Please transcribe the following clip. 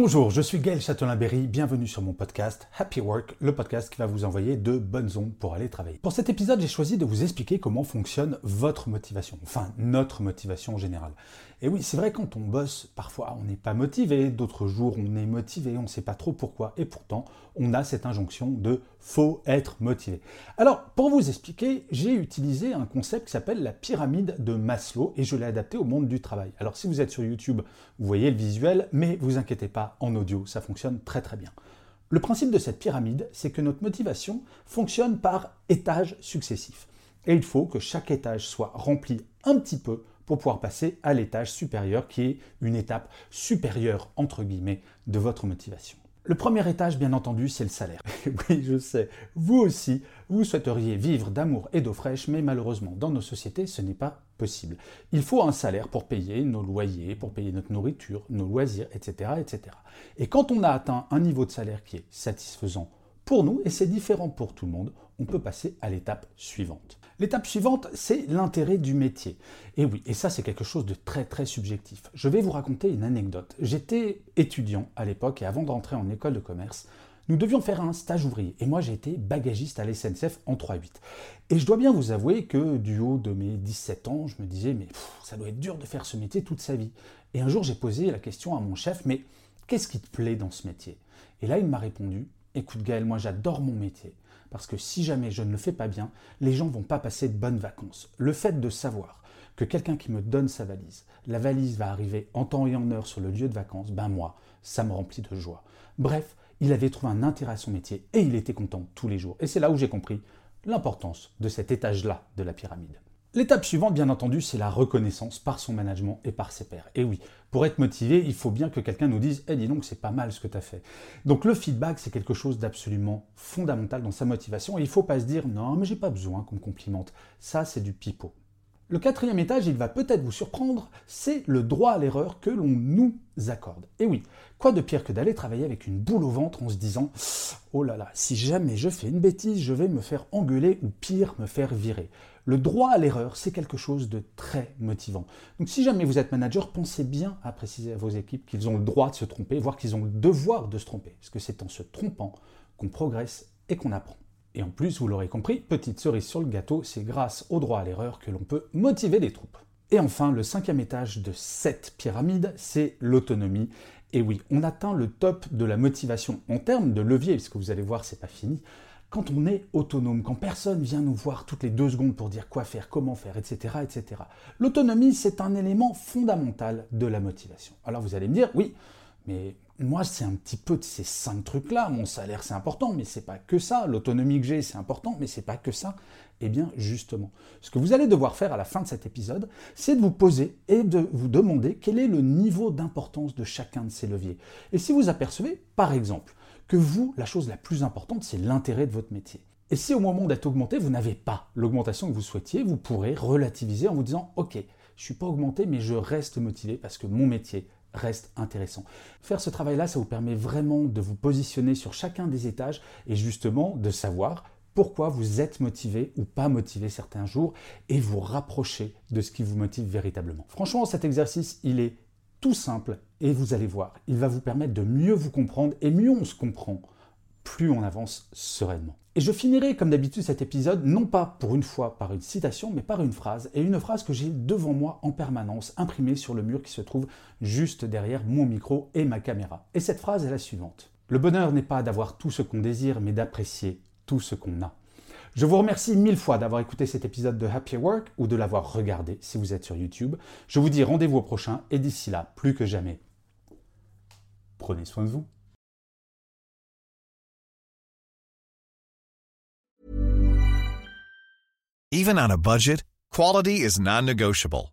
Bonjour, je suis Gaël Châtelain-Berry, bienvenue sur mon podcast Happy Work, le podcast qui va vous envoyer de bonnes ondes pour aller travailler. Pour cet épisode, j'ai choisi de vous expliquer comment fonctionne votre motivation, enfin notre motivation générale. Et oui, c'est vrai, quand on bosse, parfois on n'est pas motivé, d'autres jours on est motivé, on ne sait pas trop pourquoi, et pourtant on a cette injonction de faut être motivé. Alors, pour vous expliquer, j'ai utilisé un concept qui s'appelle la pyramide de Maslow, et je l'ai adapté au monde du travail. Alors, si vous êtes sur YouTube, vous voyez le visuel, mais vous inquiétez pas, en audio, ça fonctionne très très bien. Le principe de cette pyramide, c'est que notre motivation fonctionne par étages successifs. Et il faut que chaque étage soit rempli un petit peu pour pouvoir passer à l'étage supérieur qui est une étape supérieure entre guillemets de votre motivation. Le premier étage, bien entendu, c'est le salaire. oui, je sais, vous aussi, vous souhaiteriez vivre d'amour et d'eau fraîche, mais malheureusement, dans nos sociétés, ce n'est pas possible. Il faut un salaire pour payer nos loyers, pour payer notre nourriture, nos loisirs, etc., etc. Et quand on a atteint un niveau de salaire qui est satisfaisant pour nous, et c'est différent pour tout le monde, on peut passer à l'étape suivante. L'étape suivante, c'est l'intérêt du métier. Et oui, et ça c'est quelque chose de très très subjectif. Je vais vous raconter une anecdote. J'étais étudiant à l'époque et avant d'entrer en école de commerce, nous devions faire un stage ouvrier. Et moi, j'ai été bagagiste à l'SNCF en 3-8. Et je dois bien vous avouer que du haut de mes 17 ans, je me disais, mais ça doit être dur de faire ce métier toute sa vie. Et un jour, j'ai posé la question à mon chef, mais qu'est-ce qui te plaît dans ce métier? Et là, il m'a répondu, écoute Gaël, moi j'adore mon métier. Parce que si jamais je ne le fais pas bien, les gens vont pas passer de bonnes vacances. Le fait de savoir que quelqu'un qui me donne sa valise, la valise va arriver en temps et en heure sur le lieu de vacances, ben moi, ça me remplit de joie. Bref, il avait trouvé un intérêt à son métier et il était content tous les jours. Et c'est là où j'ai compris l'importance de cet étage-là de la pyramide. L'étape suivante, bien entendu, c'est la reconnaissance par son management et par ses pairs. Et oui, pour être motivé, il faut bien que quelqu'un nous dise Eh, dis donc, c'est pas mal ce que tu fait. Donc le feedback, c'est quelque chose d'absolument fondamental dans sa motivation. Il ne faut pas se dire Non, mais j'ai pas besoin qu'on me complimente. Ça, c'est du pipeau. Le quatrième étage, il va peut-être vous surprendre, c'est le droit à l'erreur que l'on nous accorde. Et oui, quoi de pire que d'aller travailler avec une boule au ventre en se disant Oh là là, si jamais je fais une bêtise, je vais me faire engueuler ou pire, me faire virer. Le droit à l'erreur, c'est quelque chose de très motivant. Donc si jamais vous êtes manager, pensez bien à préciser à vos équipes qu'ils ont le droit de se tromper, voire qu'ils ont le devoir de se tromper. Parce que c'est en se trompant qu'on progresse et qu'on apprend. Et en plus, vous l'aurez compris, petite cerise sur le gâteau, c'est grâce au droit à l'erreur que l'on peut motiver les troupes. Et enfin, le cinquième étage de cette pyramide, c'est l'autonomie. Et oui, on atteint le top de la motivation en termes de levier, puisque vous allez voir, c'est pas fini. Quand on est autonome, quand personne vient nous voir toutes les deux secondes pour dire quoi faire, comment faire, etc., etc. L'autonomie, c'est un élément fondamental de la motivation. Alors vous allez me dire, oui, mais moi, c'est un petit peu de ces cinq trucs-là. Mon salaire, c'est important, mais c'est pas que ça. L'autonomie que j'ai, c'est important, mais c'est pas que ça. Eh bien, justement, ce que vous allez devoir faire à la fin de cet épisode, c'est de vous poser et de vous demander quel est le niveau d'importance de chacun de ces leviers. Et si vous apercevez, par exemple, que vous, la chose la plus importante, c'est l'intérêt de votre métier. Et si au moment d'être augmenté, vous n'avez pas l'augmentation que vous souhaitiez, vous pourrez relativiser en vous disant, OK, je ne suis pas augmenté, mais je reste motivé parce que mon métier reste intéressant. Faire ce travail-là, ça vous permet vraiment de vous positionner sur chacun des étages et justement de savoir pourquoi vous êtes motivé ou pas motivé certains jours et vous rapprocher de ce qui vous motive véritablement. Franchement, cet exercice, il est tout simple et vous allez voir, il va vous permettre de mieux vous comprendre et mieux on se comprend, plus on avance sereinement. Et je finirai comme d'habitude cet épisode non pas pour une fois par une citation, mais par une phrase, et une phrase que j'ai devant moi en permanence, imprimée sur le mur qui se trouve juste derrière mon micro et ma caméra. Et cette phrase est la suivante. Le bonheur n'est pas d'avoir tout ce qu'on désire, mais d'apprécier tout ce qu'on a. Je vous remercie mille fois d'avoir écouté cet épisode de Happy Work ou de l'avoir regardé si vous êtes sur YouTube. Je vous dis rendez-vous au prochain et d'ici là, plus que jamais, prenez soin de vous. Even on a budget, quality is non-negotiable.